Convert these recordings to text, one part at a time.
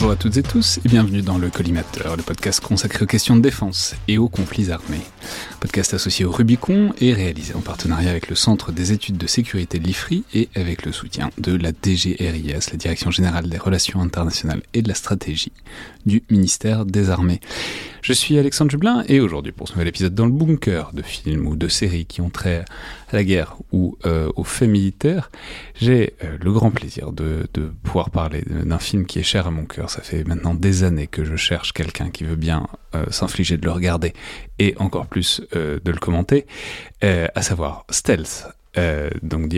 Bonjour à toutes et tous et bienvenue dans le Collimateur, le podcast consacré aux questions de défense et aux conflits armés. Podcast associé au Rubicon et réalisé en partenariat avec le Centre des études de sécurité de l'IFRI et avec le soutien de la DGRIS, la Direction générale des relations internationales et de la stratégie du ministère des Armées. Je suis Alexandre Jublin et aujourd'hui pour ce nouvel épisode dans le bunker de films ou de séries qui ont trait à la guerre ou euh, aux faits militaires, j'ai euh, le grand plaisir de, de pouvoir parler d'un film qui est cher à mon cœur. Ça fait maintenant des années que je cherche quelqu'un qui veut bien euh, s'infliger de le regarder et encore plus euh, de le commenter, euh, à savoir Stealth. Donc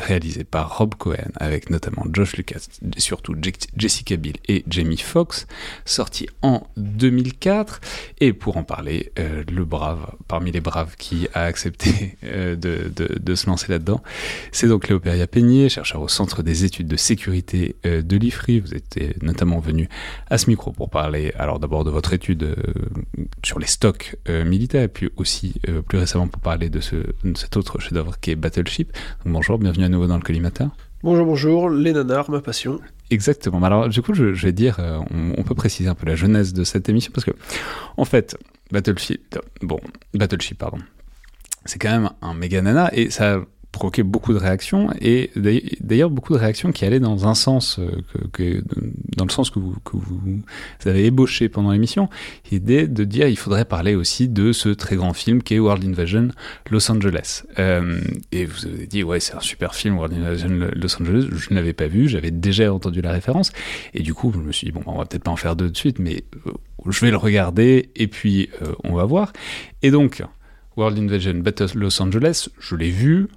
réalisé par Rob Cohen avec notamment Josh Lucas, surtout Jessica Biel et Jamie Foxx, sorti en 2004. Et pour en parler, euh, le brave, parmi les braves qui a accepté euh, de, se lancer là-dedans, c'est donc Léopéria Peigné, chercheur au Centre des études de sécurité euh, de l'IFRI. Vous êtes notamment venu à ce micro pour parler alors d'abord de votre étude sur les stocks militaires et puis aussi plus récemment pour parler de, ce, de cet autre chef-d'œuvre qui est Battleship. Bonjour, bienvenue à nouveau dans le collimateur. Bonjour, bonjour, les nanars, ma passion. Exactement. Alors, du coup, je, je vais dire, euh, on, on, peut préciser un peu la jeunesse de cette émission parce que, en fait, Battleship, bon, Battleship, pardon, c'est quand même un méga nana et ça provoqué beaucoup de réactions et d'ailleurs beaucoup de réactions qui allaient dans un sens que, que dans le sens que vous, avez ébauché pendant l'émission l'idée de dire il faudrait parler aussi de ce très grand film qui est World Invasion Los Angeles. Euh, et vous avez dit ouais c'est un super film World Invasion Los Angeles. Je ne l'avais pas vu j'avais déjà entendu la référence. Et du coup je me suis dit bon on va peut-être pas en faire deux de suite mais euh, je vais le regarder et puis euh, on va voir. Et donc World Invasion Battle Los Angeles je l'ai vu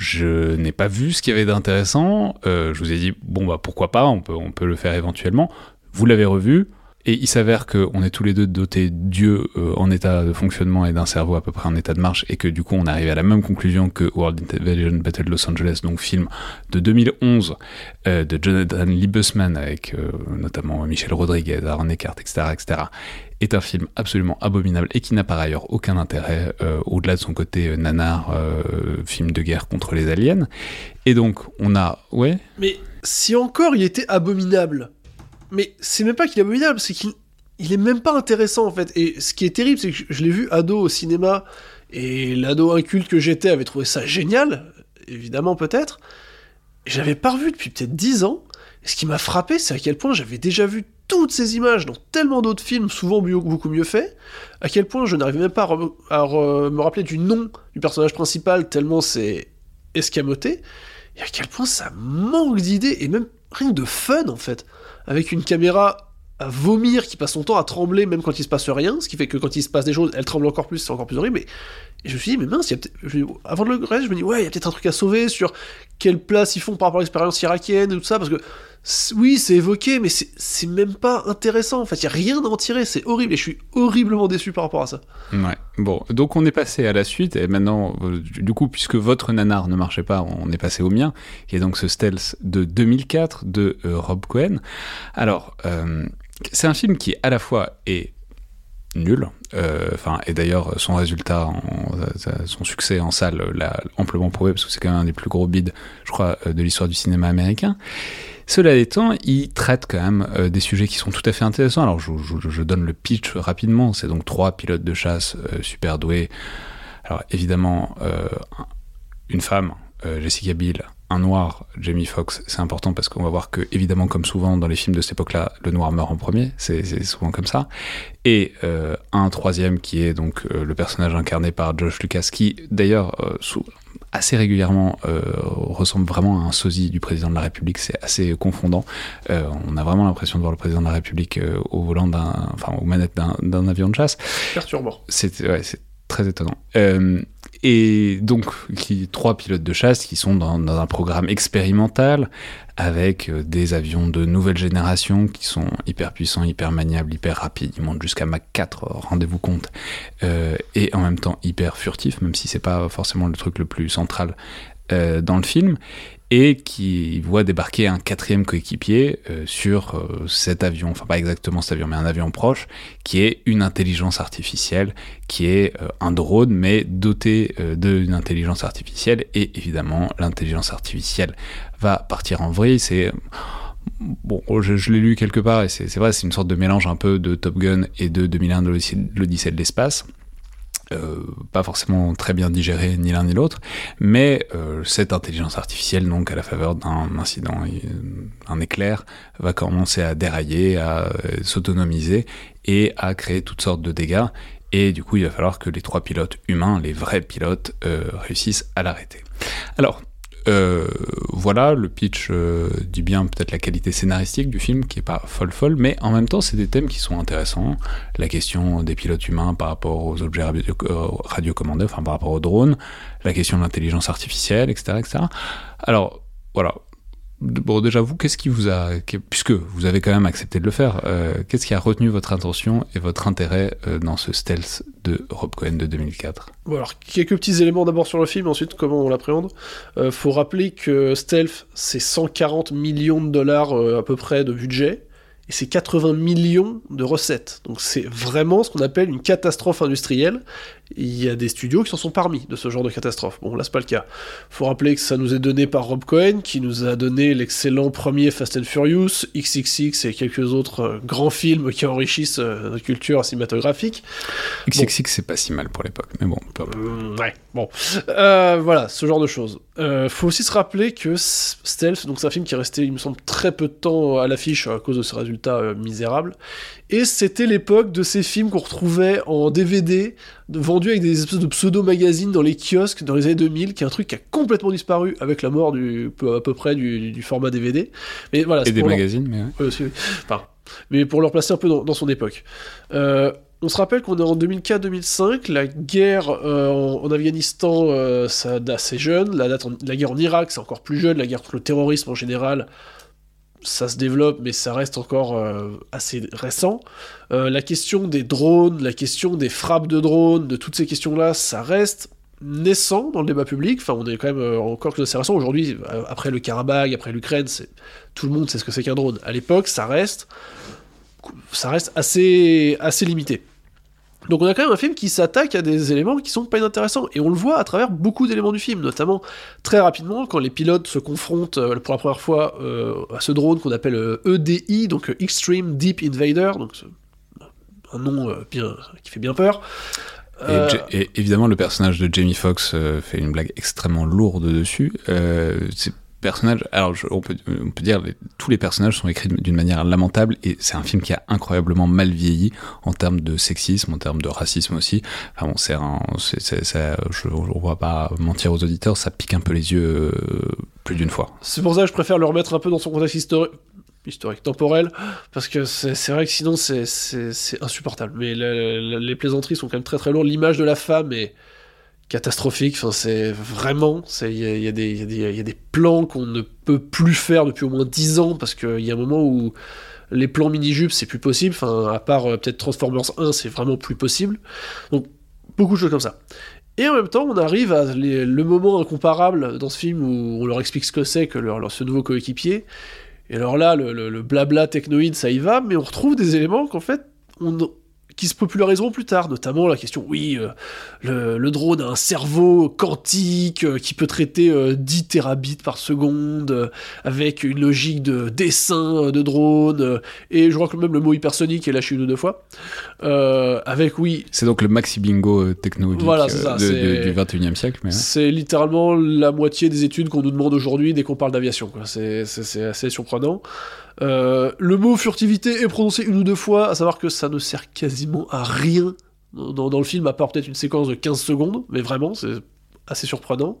je n'ai pas vu ce qu'il y avait d'intéressant. Euh, je vous ai dit, bon, bah pourquoi pas, on peut, on peut le faire éventuellement. Vous l'avez revu, et il s'avère qu'on est tous les deux dotés d'yeux euh, en état de fonctionnement et d'un cerveau à peu près en état de marche, et que du coup on arrive à la même conclusion que World Invasion Battle Los Angeles, donc film de 2011 euh, de Jonathan Liebesman avec notamment Michel Rodriguez, Aaron Eckhart, etc., etc., est un film absolument abominable et qui n'a par ailleurs aucun intérêt euh, au-delà de son côté euh, nanar, euh, film de guerre contre les aliens. Et donc on a, ouais. Mais si encore il était abominable, mais c'est même pas qu'il est abominable, c'est qu'il il est même pas intéressant en fait. Et ce qui est terrible, c'est que je l'ai vu ado au cinéma et l'ado inculte que j'étais avait trouvé ça génial, évidemment peut-être. J'avais pas revu depuis peut-être 10 ans. Et ce qui m'a frappé, c'est à quel point j'avais déjà vu toutes ces images dans tellement d'autres films, souvent beaucoup mieux faits, à quel point je n'arrivais même pas à, à, me rappeler du nom du personnage principal, tellement c'est escamoté, et à quel point ça manque d'idées, et même rien de fun en fait, avec une caméra à vomir qui passe son temps à trembler même quand il se passe rien, ce qui fait que quand il se passe des choses, elle tremble encore plus, c'est encore plus horrible, mais et je me suis dit, mais mince, avant de le reste, je me dis, ouais, il y a peut-être un truc à sauver sur quelle place ils font par rapport à l'expérience irakienne et tout ça, parce que oui, c'est évoqué, mais c'est même pas intéressant. En fait, il y a rien à en tirer, c'est horrible, et je suis horriblement déçu par rapport à ça. Ouais, bon, donc on est passé à la suite, et maintenant, du coup, puisque votre nanar ne marchait pas, on est passé au mien, qui est donc ce Stealth de 2004 de euh, Rob Cohen. Alors, euh, c'est un film qui, à la fois, est nul. Enfin, euh, et d'ailleurs, son résultat, en, son succès en salle l'a amplement prouvé parce que c'est quand même un des plus gros bids, je crois, de l'histoire du cinéma américain. Cela étant, il traite quand même euh, des sujets qui sont tout à fait intéressants. Alors, je, donne le pitch rapidement. C'est donc trois pilotes de chasse euh, super doués. Alors, évidemment, euh, un- une femme, euh, Jessica Biel, un noir, Jamie Foxx. C'est important parce qu'on va voir que, évidemment, comme souvent dans les films de cette époque-là, le noir meurt en premier. C'est souvent comme ça. Et euh, un troisième qui est donc euh, le personnage incarné par Josh Lucas, qui d'ailleurs euh, assez régulièrement ressemble vraiment à un sosie du président de la République. C'est assez confondant. On a vraiment l'impression de voir le président de la République au volant d'un, enfin aux manettes d'un- avion de chasse. Perturbant. C'est ouais, c'est très étonnant. Et donc, trois pilotes de chasse qui sont dans, un programme expérimental avec euh, des avions de nouvelle génération qui sont hyper puissants, hyper maniables, hyper rapides. Ils montent jusqu'à Mach 4, euh, rendez-vous compte. Euh, et en même temps hyper furtifs, même si c'est pas forcément le truc le plus central euh, dans le film. Et qui voit débarquer un quatrième coéquipier euh, sur euh, cet avion, enfin pas exactement cet avion, mais un avion proche, qui est une intelligence artificielle, qui est euh, un drone, mais doté d'une intelligence artificielle. Et évidemment, l'intelligence artificielle va partir en vrille. C'est bon, je, je l'ai lu quelque part et c'est vrai, c'est une sorte de mélange un peu de Top Gun et de 2001 de l'Odyssée de l'espace. Euh, pas forcément très bien digéré ni l'un ni l'autre, mais euh, cette intelligence artificielle, donc à la faveur d'un incident, euh, un éclair, va commencer à dérailler, à s'autonomiser et à créer toutes sortes de dégâts. Et du coup, il va falloir que les trois pilotes humains, les vrais pilotes, réussissent à l'arrêter. Alors, euh, voilà, le pitch euh, dit bien peut-être la qualité scénaristique du film qui est pas folle folle, mais en même temps c'est des thèmes qui sont intéressants. La question des pilotes humains par rapport aux objets radio- euh, radiocommandés, enfin par rapport aux drones, la question de l'intelligence artificielle, etc., etc. Alors voilà. Bon, déjà vous, qu'est-ce qui vous a, que- puisque vous avez quand même accepté de le faire, euh, qu'est-ce qui a retenu votre attention et votre intérêt euh, dans ce stealth de Rob Cohen de 2004 Bon, alors, quelques petits éléments d'abord sur le film, ensuite comment on l'appréhende. Euh, faut rappeler que Stealth, c'est 140 millions de dollars euh, à peu près de budget, et c'est 80 millions de recettes. Donc c'est vraiment ce qu'on appelle une catastrophe industrielle. Il y a des studios qui s'en sont parmi de ce genre de catastrophe. Bon, là, c'est pas le cas. Faut rappeler que ça nous est donné par Rob Cohen, qui nous a donné l'excellent premier Fast and Furious, XXX et quelques autres euh, grands films qui enrichissent euh, notre culture cinématographique. XXX c'est pas si mal pour l'époque, mais bon, peu importe. Euh, ouais, bon. Euh, voilà, ce genre de choses. Euh, faut aussi se rappeler que Stealth, donc c'est un film qui est resté, il me semble, très peu de temps à l'affiche à cause de ses résultats misérables. Et c'était l'époque de ces films qu'on retrouvait en DVD, vendus avec des espèces de pseudo-magazines dans les kiosques dans les années 2000, qui est un truc qui a complètement disparu avec la mort du, à peu près du, du format DVD. Mais voilà, Et des leur- magazines, mais ouais. Enfin, mais pour le replacer un peu dans, dans son époque. Euh, on se rappelle qu'on est en 2004-2005, la guerre euh, en, en Afghanistan, euh, ça date assez jeune, la, date en- la guerre en Irak, c'est encore plus jeune, la guerre contre le terrorisme en général, ça se développe, mais ça reste encore euh, assez récent. Euh, la question des drones, la question des frappes de drones, de toutes ces questions-là, ça reste naissant dans le débat public. Enfin, on est quand même euh, encore chose d'assez récent. Aujourd'hui, après le Karabakh, après l'Ukraine, c'est tout le monde sait ce que c'est qu'un drone. À l'époque, ça reste, ça reste assez, assez limité. Donc on a quand même un film qui s'attaque à des éléments qui sont pas inintéressants, et on le voit à travers beaucoup d'éléments du film, notamment très rapidement quand les pilotes se confrontent euh, pour la première fois euh, à ce drone qu'on appelle euh, EDI, donc Extreme Deep Invader, donc un nom bien, qui fait bien peur. Et, évidemment, le personnage de Jamie Foxx fait une blague extrêmement lourde dessus. Personnages, alors on, peut, on peut dire tous les personnages sont écrits d'une manière lamentable et c'est un film qui a incroyablement mal vieilli en termes de sexisme, en termes de racisme aussi. Enfin bon, c'est un, je, on va pas mentir aux auditeurs, ça pique un peu les yeux euh, plus d'une fois. C'est pour ça que je préfère le remettre un peu dans son contexte historique, historique temporel, parce que c'est vrai que sinon c'est- insupportable. Mais le- le- les plaisanteries sont quand même très très lourdes. L'image de la femme est catastrophique. Enfin, c'est vraiment, il y a, des- plans qu'on ne peut plus faire depuis au moins 10 ans, parce qu'il y a un moment où les plans mini-jupes, c'est plus possible. Enfin, à part euh, peut-être Transformers 1, c'est vraiment plus possible. Donc, beaucoup de choses comme ça. Et en même temps, on arrive à le moment incomparable dans ce film où on leur explique ce que c'est que ce nouveau coéquipier. Et alors là, le blabla technoïde, ça y va, mais on retrouve des éléments qu'en fait, on, qui se populariseront plus tard, notamment la question, oui, euh, le, le, drone a un cerveau quantique euh, qui peut traiter 10 terabits par seconde, avec une logique de dessin de drone, et je crois que même le mot hypersonique est lâché une ou deux fois. avec, oui... C'est donc le maxi bingo technologique voilà, ça, du 21e siècle. C'est littéralement la moitié des études qu'on nous demande aujourd'hui dès qu'on parle d'aviation. C'est assez surprenant. Euh, le mot furtivité est prononcé une ou deux fois, à savoir que ça ne sert quasiment à rien dans, le film, à part peut-être une séquence de 15 secondes, mais vraiment, c'est assez surprenant.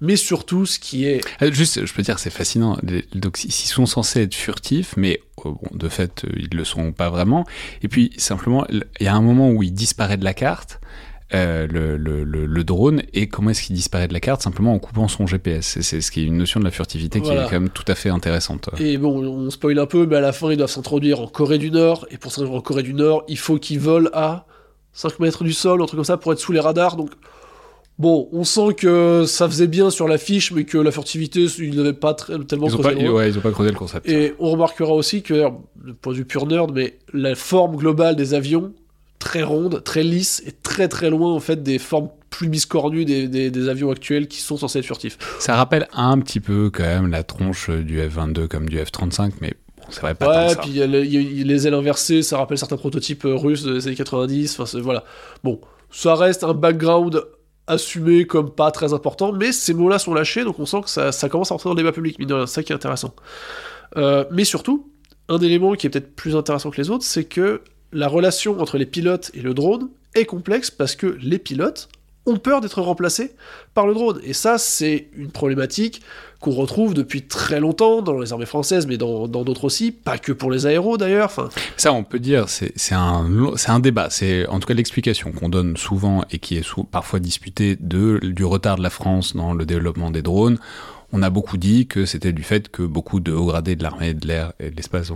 Mais surtout, ce qui est... Euh, juste, je peux dire, c'est fascinant. Donc, ils sont censés être furtifs, mais euh, bon, de fait, ils le sont pas vraiment. Et puis, simplement, il y a un moment où il disparaît de la carte, euh, le, le, le, drone et comment est-ce qu'il disparaît de la carte simplement en coupant son GPS. C'est ce qui est une notion de la furtivité qui est quand même tout à fait intéressante. Et bon, on spoil un peu, mais à la fin, ils doivent s'introduire en Corée du Nord, et pour s'introduire en Corée du Nord, il faut qu'ils volent à 5 mètres du sol, un truc comme ça, pour être sous les radars. Donc, bon, on sent que ça faisait bien sur l'affiche, mais que la furtivité, ils n'avaient pas très, tellement ils creusé. Pas, ouais, ils n'ont pas creusé le concept. Et on remarquera aussi que, du point de vue pur nerd, mais la forme globale des avions très ronde, très lisse et très très loin en fait des formes plus biscornues des, des, avions actuels qui sont censés être furtifs. Ça rappelle un petit peu quand même la tronche du F-22 comme du F-35, mais bon, c'est vrai pas ouais, tant puis les ailes inversées, ça rappelle certains prototypes euh, russes des années 90. Enfin, voilà. Bon, ça reste un background assumé comme pas très important, mais ces mots-là sont lâchés, donc on sent que ça, ça commence à rentrer dans le débat public, c'est ça qui est intéressant. Euh, mais surtout, un élément qui est peut-être plus intéressant que les autres, c'est que la relation entre les pilotes et le drone est complexe parce que les pilotes ont peur d'être remplacés par le drone. Et ça, c'est une problématique qu'on retrouve depuis très longtemps dans les armées françaises, mais dans d'autres aussi, pas que pour les aéros d'ailleurs. Ça, on peut dire, c'est un, débat. C'est en tout cas l'explication qu'on donne souvent et qui est parfois disputée du retard de la France dans le développement des drones on a beaucoup dit que c'était du fait que beaucoup de hauts gradés de l'armée de l'air et de l'espace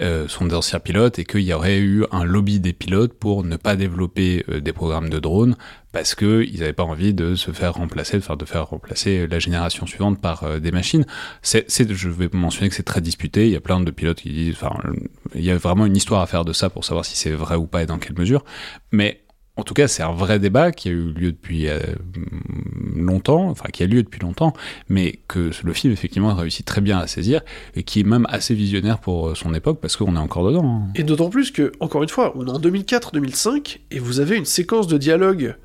euh, sont des anciens pilotes et qu'il y aurait eu un lobby des pilotes pour ne pas développer euh, des programmes de drones parce qu'ils n'avaient pas envie de se faire remplacer, de faire, remplacer la génération suivante par euh, des machines. C'est, je vais mentionner que c'est très disputé. Il y a plein de pilotes qui disent, enfin, il y a vraiment une histoire à faire de ça pour savoir si c'est vrai ou pas et dans quelle mesure. Mais en tout cas, c'est un vrai débat qui a eu lieu depuis euh, longtemps, enfin qui a lieu depuis longtemps, mais que le film effectivement a réussi très bien à saisir et qui est même assez visionnaire pour euh, son époque parce qu'on est encore dedans. Hein. Et d'autant plus que, encore une fois, on est en 2004-2005 et vous avez une séquence de dialogue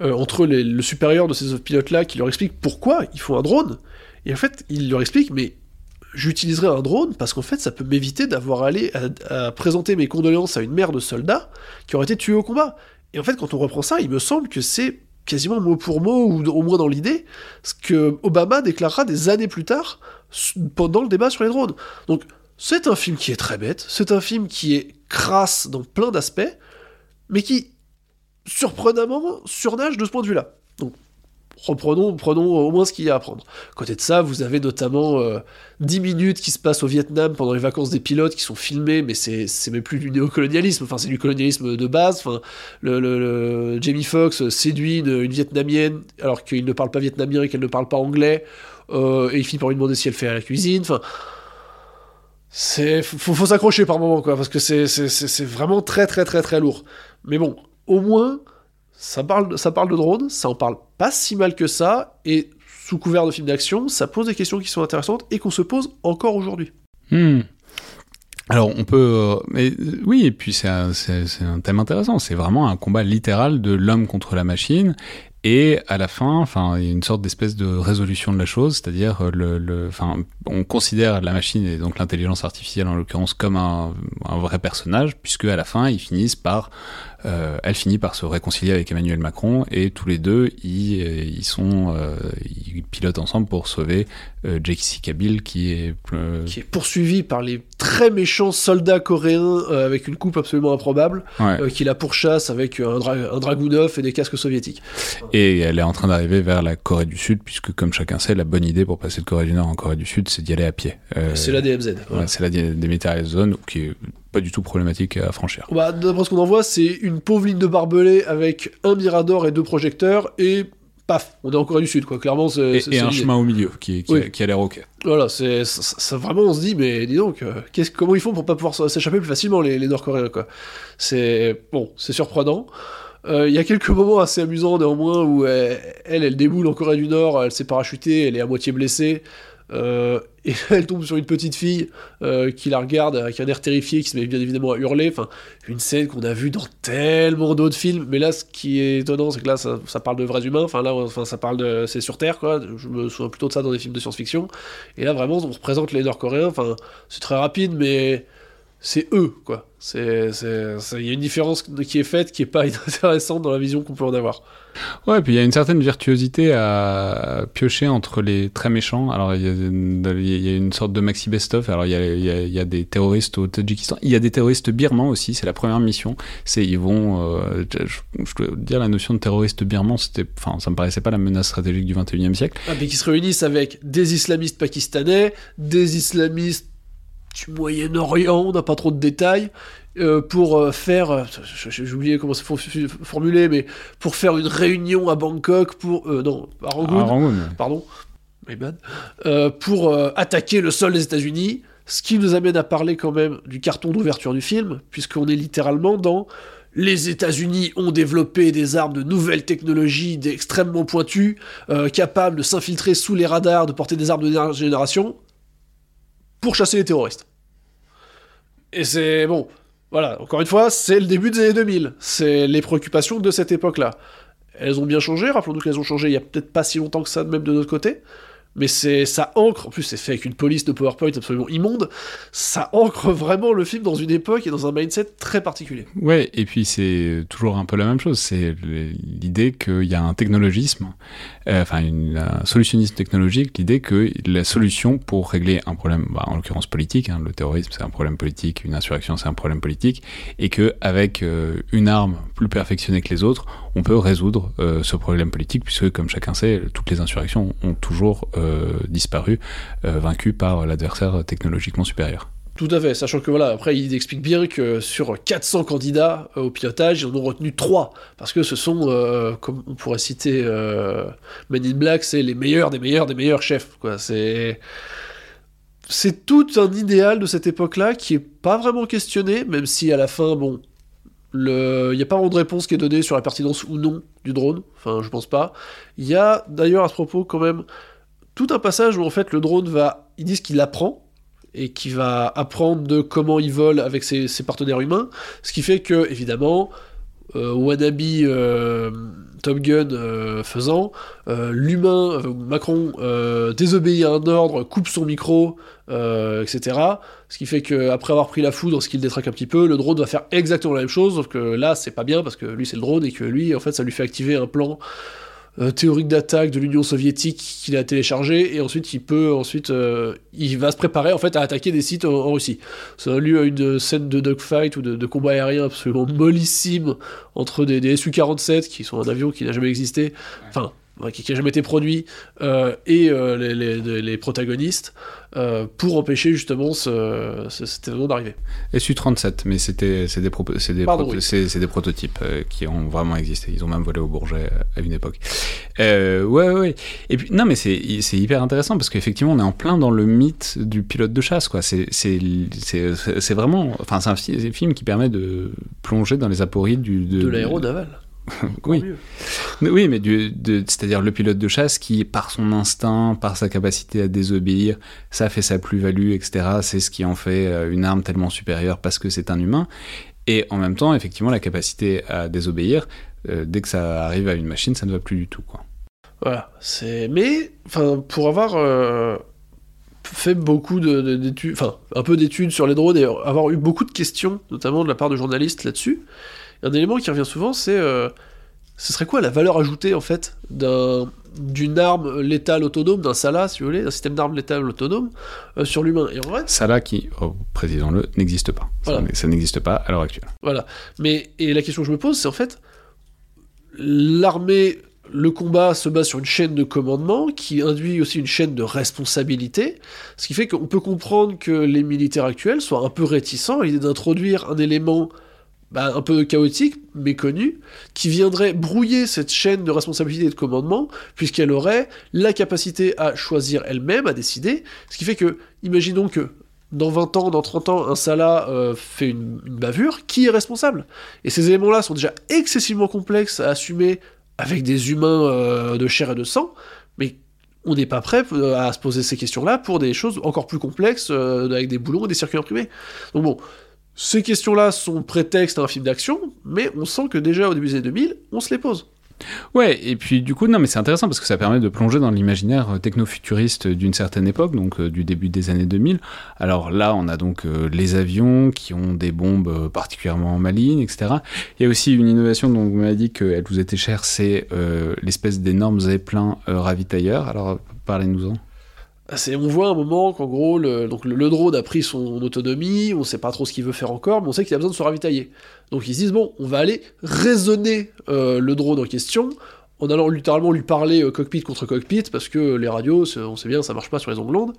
euh, entre le supérieur de ces pilotes-là qui leur explique pourquoi il faut un drone. Et en fait, il leur explique, mais j'utiliserai un drone parce qu'en fait, ça peut m'éviter d'avoir allé à, présenter mes condoléances à une mère de soldats qui aurait été tuée au combat. Et en fait, quand on reprend ça, il me semble que c'est quasiment mot pour mot, ou au moins dans l'idée, ce que Obama déclarera des années plus tard pendant le débat sur les drones. Donc, c'est un film qui est très bête, c'est un film qui est crasse dans plein d'aspects, mais qui, surprenamment, surnage de ce point de vue-là. Reprenons, prenons au moins ce qu'il y a à prendre. côté de ça, vous avez notamment 10 euh, minutes qui se passent au Vietnam pendant les vacances des pilotes qui sont filmées, mais c'est, même plus du néocolonialisme, enfin c'est du colonialisme de base. Enfin, le, Jamie Foxx séduit une, Vietnamienne alors qu'il ne parle pas vietnamien et qu'elle ne parle pas anglais, euh, et il finit par lui demander si elle fait à la cuisine. Enfin, c'est faut, faut s'accrocher par moment quoi, parce que c'est vraiment très très très très lourd. Mais bon, au moins ça parle, ça parle de drone, ça en parle pas si mal que ça, et sous couvert de film d'action, ça pose des questions qui sont intéressantes et qu'on se pose encore aujourd'hui. Hmm. Alors on peut, euh, mais euh, oui, et puis c'est un, thème intéressant. C'est vraiment un combat littéral de l'homme contre la machine, et à la fin, enfin, il y a une sorte d'espèce de résolution de la chose, c'est-à-dire euh, enfin, on considère la machine et donc l'intelligence artificielle en l'occurrence comme un, un, vrai personnage, puisque à la fin, ils finissent par, euh, elle finit par se réconcilier avec Emmanuel Macron et tous les deux, ils, euh, ils sont, euh, ils pilotent ensemble pour sauver euh, J.C. Kabil qui est qui est poursuivi par les très méchants soldats coréens avec une coupe absolument improbable, qui la pourchasse avec un, dra un Dragunov et des casques soviétiques et elle est en train d'arriver vers la Corée du Sud, puisque comme chacun sait, la bonne idée pour passer de Corée du Nord en Corée du Sud, c'est d'y aller à pied. C'est la DMZ. c'est la Demilitarized Zone, qui est pas du tout problématique à franchir. Bah, D'après ce qu'on en voit, c'est une pauvre ligne de barbelés avec un mirador et deux projecteurs, et paf, on est en Corée du Sud, quoi. Clairement, c'est. Et, un chemin au milieu qui, qui, Oui. qui a l'air ok. Voilà, c'est ça, ça- vraiment on se dit mais dis donc euh, comment ils font pour pas pouvoir s'échapper plus facilement les, les Nord-Coréens quoi? C'est bon, c'est surprenant. Euh, Il y a quelques moments assez amusants néanmoins où elle, elle, elle déboule en Corée du Nord, elle s'est parachutée, elle est à moitié blessée. Euh, et elle tombe sur une petite fille euh, qui la regarde avec un air terrifié, qui se met bien évidemment à hurler. Enfin, une scène qu'on a vue dans tellement d'autres films. Mais là, ce qui est étonnant, c'est que là, ça, parle de vrais humains. Enfin, là, enfin, ça parle de. C'est sur Terre, quoi. Je me souviens plutôt de ça dans des films de science-fiction. Et là, vraiment, on représente les Nord-Coréens. Enfin, c'est très rapide, mais c'est eux, quoi. Il y a une différence qui est faite qui est pas inintéressante dans la vision qu'on peut en avoir. Ouais, puis il y a une certaine virtuosité à piocher entre les très méchants. Alors, il y a, il y a une sorte de maxi best-of. Alors, y y il y a des terroristes au Tadjikistan. Il y a des terroristes birmans aussi. C'est la première mission. C'est, ils vont, euh, je, je dois dire, la notion de terroriste birman, c'était, enfin, ça me paraissait pas la menace stratégique du 21e siècle. Ah, mais qui se réunissent avec des islamistes pakistanais, des islamistes du Moyen-Orient, on n'a pas trop de détails, euh, pour euh, faire, euh, j'ai oublié comment c'est for- formulé, mais pour faire une réunion à Bangkok, pour, non, à Rangoon, À Rangoon, ouais. pardon, my bad, pour attaquer le sol des États-Unis, ce qui nous amène à parler quand même du carton d'ouverture du film, puisqu'on est littéralement dans les États-Unis ont développé des armes de nouvelle technologie, des- extrêmement pointues, capables de s'infiltrer sous les radars, de porter des armes de dernière génération, pour chasser les terroristes. Et c'est bon, voilà, encore une fois, c'est le début des années 2000, c'est les préoccupations de cette époque-là. Elles ont bien changé, rappelons-nous qu'elles ont changé il y a peut-être pas si longtemps que ça, même de notre côté. Mais c'est ça ancre, en plus c'est fait avec une police de PowerPoint absolument immonde, ça ancre vraiment le film dans une époque et dans un mindset très particulier. Ouais, et puis c'est toujours un peu la même chose. C'est l'idée qu'il y a un technologisme, euh, enfin une- un solutionnisme technologique, l'idée que la solution pour régler un problème, bah, en l'occurrence politique, hein, le terrorisme c'est un problème politique, une insurrection c'est un problème politique, et que avec euh, une arme plus perfectionnée que les autres, on peut résoudre euh, ce problème politique, puisque comme chacun sait, toutes les insurrections ont toujours euh, disparu, euh, vaincues par l'adversaire technologiquement supérieur. Tout à fait, sachant que voilà, après il explique bien que sur 400 candidats au pilotage, ils en ont retenu 3, parce que ce sont, comme on pourrait citer euh, Men in Black, c'est les meilleurs des meilleurs des meilleurs chefs. C'est c'est tout un idéal de cette époque-là qui est pas vraiment questionné, même si à la fin, bon. Il n'y a pas vraiment de réponse qui est donnée sur la pertinence ou non du drone, enfin je pense pas. Il y a d'ailleurs à ce propos quand même tout un passage où en fait le drone va, ils disent qu'il apprend, et qui va apprendre de comment il vole avec ses, ses partenaires humains, ce qui fait que, évidemment, euh, wannabe euh, Top Gun euh, faisant, l'humain, Macron, désobéit à un ordre, coupe son micro, etc. Ce qui fait qu'après avoir pris la foudre, ce qu'il détraque un petit peu, le drone va faire exactement la même chose, sauf que là, c'est pas bien, parce que lui, c'est le drone, et que lui, en fait, ça lui fait activer un plan théorique d'attaque de l'Union soviétique qu'il a téléchargé et ensuite il peut ensuite euh, il va se préparer en fait à attaquer des sites en, Russie. Ça a lieu à une scène de dogfight ou de, combat aérien absolument mollissime entre des, des Su-47 qui sont un avion qui n'a jamais existé, enfin qui, qui a jamais été produit euh, et euh, les, les- les protagonistes euh, pour empêcher justement ce, ce- cet événement d'arriver. SU-37, mais c'était c'est des, c'est des, Pardon, des prototypes qui ont vraiment existé. Ils ont même volé au Bourget à une époque. Ouais, ouais, ouais. Et puis, non, mais c'est hyper intéressant parce qu'effectivement, on est en plein dans le mythe du pilote de chasse, quoi. C'est vraiment. Enfin, c'est un, fi- film qui permet de plonger dans les apories du. De, De l'aéronaval. Oui. Mais Oui, mais c'est-à-dire le pilote de chasse qui, par son instinct, par sa capacité à désobéir, ça fait sa plus-value, etc. C'est ce qui en fait euh, une arme tellement supérieure parce que c'est un humain. Et en même temps, effectivement, la capacité à désobéir, euh, dès que ça arrive à une machine, ça ne va plus du tout, quoi. Voilà, c'est. Mais, enfin, pour avoir euh, fait beaucoup de- de- d'études, enfin, un peu d'études sur les drones et avoir eu beaucoup de questions, notamment de la part de journalistes là-dessus, un élément qui revient souvent, c'est. euh, ce serait quoi la valeur ajoutée, en fait, d'un d'une arme létale autonome, d'un SALA, si vous voulez, d'un système d'armes létale autonome, euh, sur l'humain Et en vrai, Ça là, qui, oh, précisons-le, n'existe pas. Ça Voilà. n- Ça n'existe pas à l'heure actuelle. Voilà. Mais et la question que je me pose, c'est en fait l'armée, le combat se base sur une chaîne de commandement qui induit aussi une chaîne de responsabilité, ce qui fait qu'on peut comprendre que les militaires actuels soient un peu réticents à l'idée d'introduire un élément bah, un peu chaotique, méconnue, qui viendrait brouiller cette chaîne de responsabilité et de commandement, puisqu'elle aurait la capacité à choisir elle-même, à décider, ce qui fait que, imaginons que dans 20 ans, dans 30 ans, un Salah euh, fait une, bavure, qui est responsable? Et ces éléments-là sont déjà excessivement complexes à assumer avec des humains euh, de chair et de sang, mais on n'est pas prêt euh, à se poser ces questions-là pour des choses encore plus complexes, avec des boulons et des circuits imprimés. Donc bon, ces questions-là sont prétexte à un film d'action, mais on sent que déjà au début des années 2000, on se les pose. Ouais, et puis du coup, non, mais c'est intéressant parce que ça permet de plonger dans l'imaginaire euh, techno-futuriste d'une certaine époque, donc euh, du début des années 2000. Alors là, on a donc euh, les avions qui ont des bombes euh, particulièrement malignes, etc. Il y a aussi une innovation dont vous m'avez dit qu'elle vous était chère, c'est euh, l'espèce d'énorme zeppelin euh, ravitailleur. Alors, parlez-nous-en. On voit un moment qu'en gros, le, drone a pris son autonomie, on sait pas trop ce qu'il veut faire encore, mais on sait qu'il a besoin de se ravitailler. Donc ils se disent, bon, on va aller raisonner euh, le drone en question, en allant littéralement lui parler euh, cockpit contre cockpit, parce que les radios, on sait bien, ça marche pas sur les ondes longues.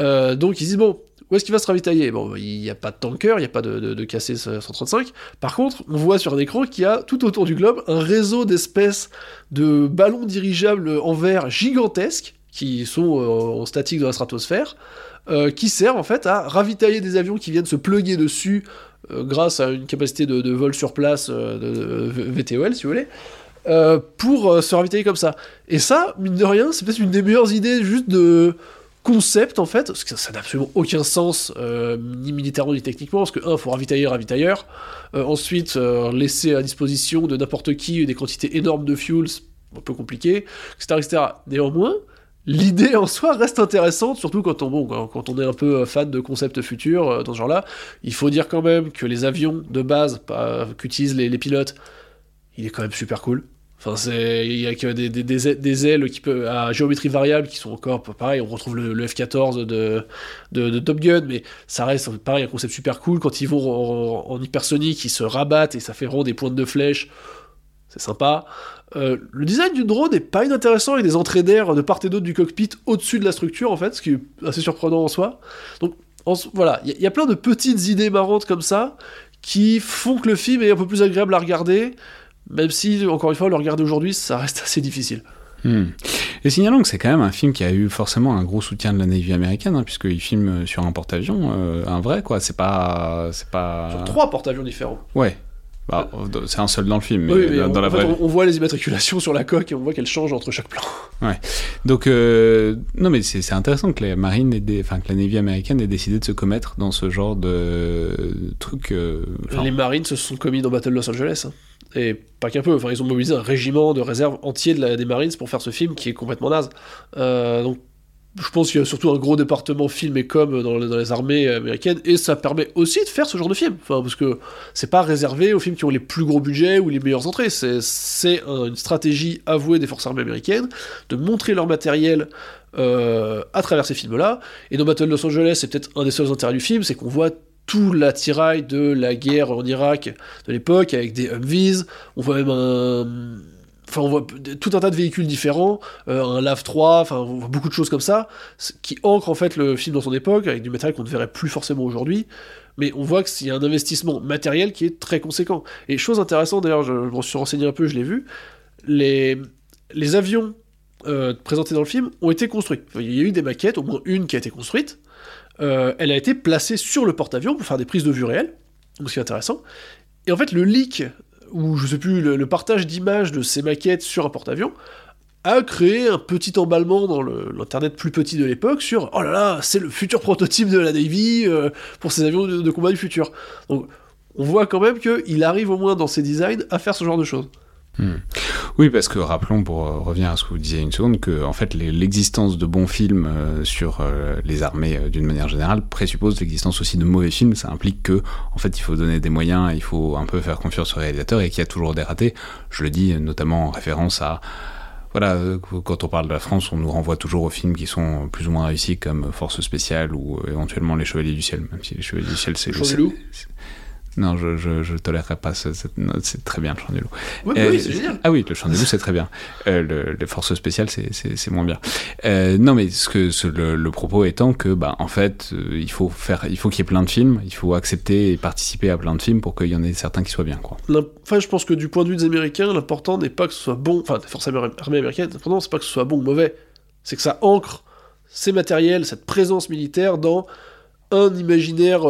Euh, donc ils se disent, bon, où est-ce qu'il va se ravitailler? Bon, il n'y a pas de tanker, il n'y a pas de, de, de KC-135. Par contre, on voit sur un écran qu'il y a tout autour du globe un réseau d'espèces de ballons dirigeables en verre gigantesques, qui sont euh, en statique dans la stratosphère, euh, qui servent en fait à ravitailler des avions qui viennent se plugger dessus euh, grâce à une capacité de, vol sur place euh, de, VTOL, si vous voulez, pour se ravitailler comme ça. Et ça, mine de rien, c'est peut-être une des meilleures idées juste de concept en fait, parce que ça n'a absolument aucun sens, ni militairement ni techniquement, parce que, un, faut ravitailler, ravitailleur, euh, ensuite, laisser à disposition de n'importe qui des quantités énormes de fuel, un peu compliqué, etc. etc. Néanmoins, l'idée en soi reste intéressante, surtout quand on, est un peu euh, fan de concepts futurs euh, dans ce genre-là. Il faut dire quand même que les avions de base pas- qu'utilisent les, pilotes, il est quand même super cool. Enfin, il y a que des, des, ailes- qui peuvent, à géométrie variable qui sont encore pareil. On retrouve le, le F-14 de, de, de Top Gun, mais ça reste pareil, un concept super cool. Quand ils vont en, en hypersonique, ils se rabattent et ça fait rond des pointes de flèche. C'est sympa. Euh, le design du drone est pas inintéressant avec des entrées d'air de part et d'autre du cockpit au-dessus de la structure en fait, ce qui est assez surprenant en soi. Donc en voilà, il y, a- il y a plein de petites idées marrantes comme ça qui font que le film est un peu plus agréable à regarder, même si encore une fois le regarder aujourd'hui ça reste assez difficile. Hmm. Et signalons que c'est quand même un film qui a eu forcément un gros soutien de la Navy américaine, hein, puisqu'il filme sur un porte-avions, euh, un vrai, quoi. C'est pas. C'est pas. Sur trois porte-avions différents. Ouais. Bah, c'est un seul dans le film, mais, oui, mais dans, on, la en fait, vraie on, voit les immatriculations sur la coque et on voit qu'elles changent entre chaque plan. Donc, euh, non, mais c'est intéressant que la marine, ait des- enfin que la Navy américaine ait décidé de se commettre dans ce genre de truc. euh, les Marines se sont commis dans Battle Los Angeles. hein. Et pas qu'un peu, enfin, ils ont mobilisé un régiment de réserve entier de la- des Marines pour faire ce film qui est complètement naze. Euh, donc, je pense qu'il y a surtout un gros département film et com dans, les- armées américaines, et ça permet aussi de faire ce genre de film. Enfin, parce que c'est pas réservé aux films qui ont les plus gros budgets ou les meilleures entrées. C'est, c'est un- une stratégie avouée des forces armées américaines de montrer leur matériel euh, à travers ces films-là. Et dans Battle Los Angeles, c'est peut-être un des seuls intérêts du film, c'est qu'on voit tout l'attirail de la guerre en Irak de l'époque avec des Humvees. On voit même un. Enfin, on voit tout un tas de véhicules différents, euh, un LAV 3, enfin, on voit beaucoup de choses comme ça, qui ancre en fait le film dans son époque, avec du matériel qu'on ne verrait plus forcément aujourd'hui. Mais on voit qu'il y a un investissement matériel qui est très conséquent. Et chose intéressante, d'ailleurs, je, je m'en suis renseigné un peu, je l'ai vu, les, avions euh, présentés dans le film ont été construits. Il y a eu des maquettes, au moins une qui a été construite. Euh, elle a été placée sur le porte-avions pour faire des prises de vue réelles, donc c'est intéressant. Et en fait, le leak, ou je sais plus, le, partage d'images de ces maquettes sur un porte-avions, a créé un petit emballement dans l'internet plus petit de l'époque sur oh là là, c'est le futur prototype de la Navy euh, pour ces avions de, de combat du futur. Donc on voit quand même qu'il arrive au moins dans ses designs à faire ce genre de choses. Hmm. Oui, parce que rappelons, pour euh, revenir à ce que vous disiez une seconde, que en fait l'existence de bons films euh, sur euh, les armées d'une manière générale présuppose l'existence aussi de mauvais films. Ça implique que en fait il faut donner des moyens, il faut un peu faire confiance au réalisateur et qu'il y a toujours des ratés. Je le dis notamment en référence à voilà, quand on parle de la France, on nous renvoie toujours aux films qui sont plus ou moins réussis comme Force spéciale ou éventuellement Les Chevaliers du ciel, même si Les Chevaliers du ciel c'est Du Loup Non, je, je, je tolérerai pas ce- cette note, c'est très bien le chant du loup. Euh, oui, c'est génial. Ah oui, le chant des loups, c'est très bien. Euh, le- les forces spéciales, c'est- moins bien. Euh, non, mais ce que, ce- le, le propos étant que, bah, en fait, il faut faire, il faut qu'il y ait plein de films, il faut accepter et participer à plein de films pour qu'il y en ait certains qui soient bien, quoi. Enfin, je pense que du point de vue des Américains, l'important n'est pas que ce soit bon, enfin, des forces armées américaines, l'important c'est pas que ce soit bon ou mauvais, c'est que ça ancre ces matériels, cette présence militaire dans un imaginaire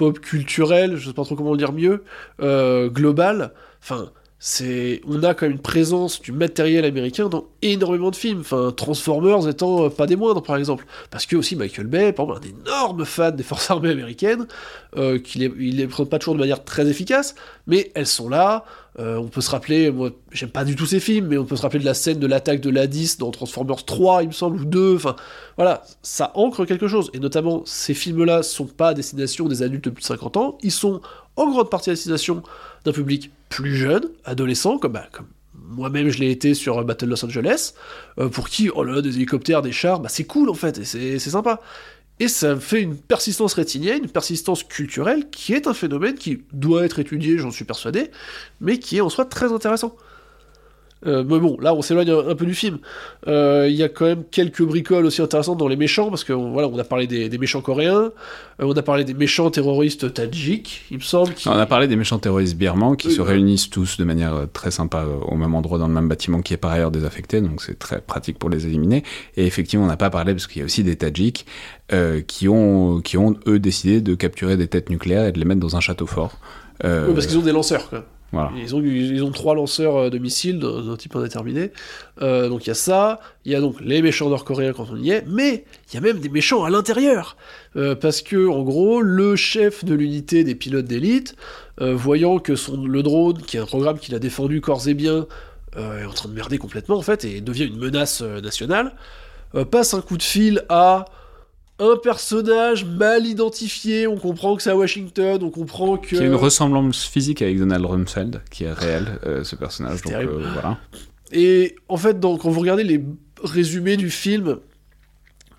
pop culturel, je sais pas trop comment le dire mieux, euh, global. Enfin, on a quand même une présence du matériel américain dans énormément de films. Transformers étant euh, pas des moindres, par exemple, parce que aussi Michael Bay, par exemple, un énorme fan des forces armées américaines, euh, qu'il les, les présente pas toujours de manière très efficace, mais elles sont là. Euh, on peut se rappeler, moi, j'aime pas du tout ces films, mais on peut se rappeler de la scène de l'attaque de l'A10 dans Transformers 3, il me semble, ou 2. Enfin, voilà, ça ancre quelque chose. Et notamment, ces films-là sont pas à destination des adultes de plus de 50 ans, ils sont en grande partie à destination d'un public plus jeune, adolescent, comme, bah, comme moi-même je l'ai été sur euh, Battle Los Angeles, euh, pour qui, oh là là, des hélicoptères, des chars, bah c'est cool en fait, et c'est sympa. Et ça fait une persistance rétinienne, une persistance culturelle, qui est un phénomène qui doit être étudié, j'en suis persuadé, mais qui est en soi très intéressant. Euh, mais bon, là on s'éloigne un, un peu du film. Euh, Il y a quand même quelques bricoles aussi intéressantes dans les méchants, parce que on- voilà, on a parlé des, des méchants coréens, euh, on a parlé des méchants terroristes tadjiks, il me semble. qui- On a parlé des méchants terroristes birmans qui Oui, se ouais. réunissent tous de manière très sympa au même endroit dans le même bâtiment qui est par ailleurs désaffecté, donc c'est très pratique pour les éliminer. Et effectivement, on n'a pas parlé parce qu'il y a aussi des Tadjiks qui ont qui ont eux décidé de capturer des têtes nucléaires et de les mettre dans un château fort. Oui, parce qu'ils ont des lanceurs, quoi. Ils ont, ils ont trois lanceurs euh, de missiles d'un type indéterminé. Euh, donc il y a ça, il y a donc les méchants nord-coréens quand on y est, mais il y a même des méchants à l'intérieur. Euh, parce que, en gros, le chef de l'unité des pilotes d'élite, voyant que son, le drone, qui est un programme qu'il a défendu corps et bien, est en train de merder complètement, en fait, et devient une menace nationale, passe un coup de fil à un personnage mal identifié, on comprend que c'est à Washington, on comprend que... Qui a une ressemblance physique avec Donald Rumsfeld, qui est réel, euh, ce personnage. Donc euh, voilà. Et en fait, quand vous regardez les résumés du film,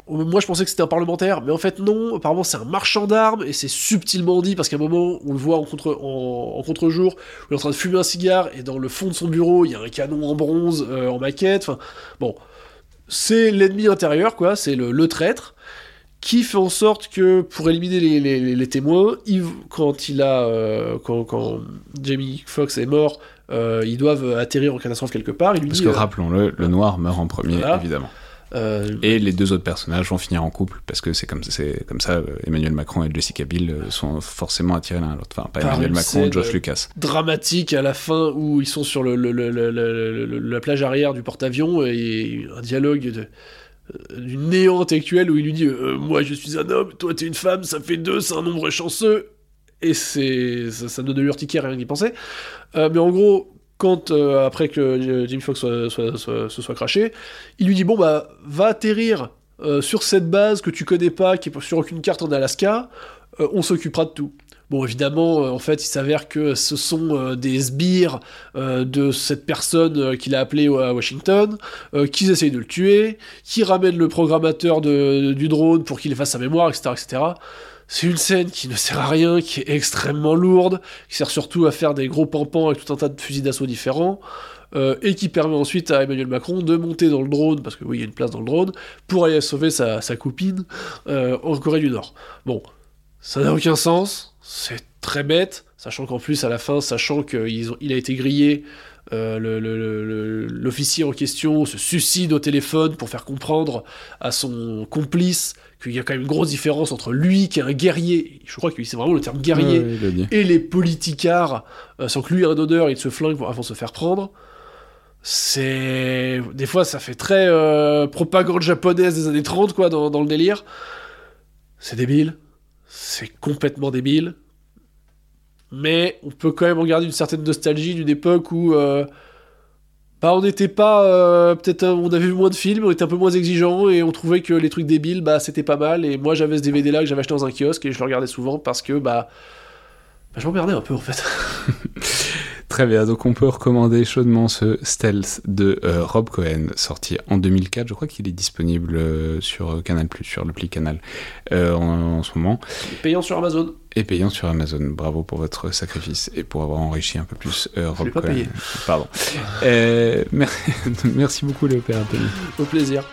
moi je pensais que c'était un parlementaire, mais en fait non, apparemment c'est un marchand d'armes, et c'est subtilement dit, parce qu'à un moment, on le voit en, contre, en, en contre-jour, où il est en train de fumer un cigare, et dans le fond de son bureau, il y a un canon en bronze, euh, en maquette, enfin, bon, c'est l'ennemi intérieur, quoi, c'est le, le traître, qui fait en sorte que, pour éliminer les, les- les- les témoins, il- quand il a, euh, quand, quand Jamie Foxx est mort, euh, ils doivent atterrir en catastrophe quelque part, il lui Parce dit... que euh, rappelons-le, le noir meurt en premier, Voilà. évidemment. euh, Et les deux autres personnages vont finir en couple, parce que c'est comme, c'est comme ça, Emmanuel Macron et Jessica Biel sont forcément attirés l'un à l'autre. Enfin, pas Emmanuel Macron, Josh Lucas. dramatique à la fin où ils sont sur le, la plage arrière du porte-avions et un dialogue de du néant intellectuel où il lui dit euh, moi je suis un homme toi t'es une femme ça fait deux c'est un nombre chanceux. Et c'est ça, ça donne de l'urticaire rien qu'y penser. Euh, mais en gros quand euh, après que euh, Jimmy Fox soit, soit- soit- se soit craché il lui dit bon bah va atterrir euh, sur cette base que tu connais pas qui est sur aucune carte en Alaska euh, on s'occupera de tout Bon, évidemment, euh, en fait, il s'avère que ce sont euh, des sbires euh, de cette personne qu'il a appelée à Washington, qui essayent de le tuer, qui ramènent le programmateur du drone pour qu'il efface sa mémoire, etc., etc. C'est une scène qui ne sert à rien, qui est extrêmement lourde, qui sert surtout à faire des gros pampans avec tout un tas de fusils d'assaut différents, et qui permet ensuite à Emmanuel Macron de monter dans le drone, parce que oui, il y a une place dans le drone, pour aller sauver sa, copine en Corée du Nord. Bon, ça n'a aucun sens, c'est très bête, sachant qu'en plus, à la fin, sachant qu'il il a été grillé, euh, le- le- le- le- l'officier en question se suicide au téléphone pour faire comprendre à son complice qu'il y a quand même une grosse différence entre lui, qui est un guerrier, je crois que c'est vraiment le terme guerrier, Ouais, le dit. et les politicards, euh, sans que lui ait un honneur, il se flingue avant de se faire prendre. C'est. Des fois, ça fait très euh, propagande japonaise des années 30, quoi, dans, dans le délire. C'est débile. C'est complètement débile. Mais on peut quand même en garder une certaine nostalgie d'une époque où. euh, bah, on n'était pas. euh, Peut-être. un- On avait vu moins de films, on était un peu moins exigeants et on trouvait que les trucs débiles, bah, c'était pas mal. Et moi, j'avais ce DVD là que j'avais acheté dans un kiosque et je le regardais souvent parce que, bah. bah, je m'emmerdais un peu en fait. Très bien, donc on peut recommander chaudement ce Stealth de euh, Rob Cohen, sorti en 2004. Je crois qu'il est disponible euh, sur Canal+, sur le pli Canal euh, en, en, ce moment. Payant sur Amazon. Et payant sur Amazon. Bravo pour votre sacrifice et pour avoir enrichi un peu plus Rob Je Cohen. Pas payé. Pardon. merci beaucoup, Léopère Anthony. Au plaisir.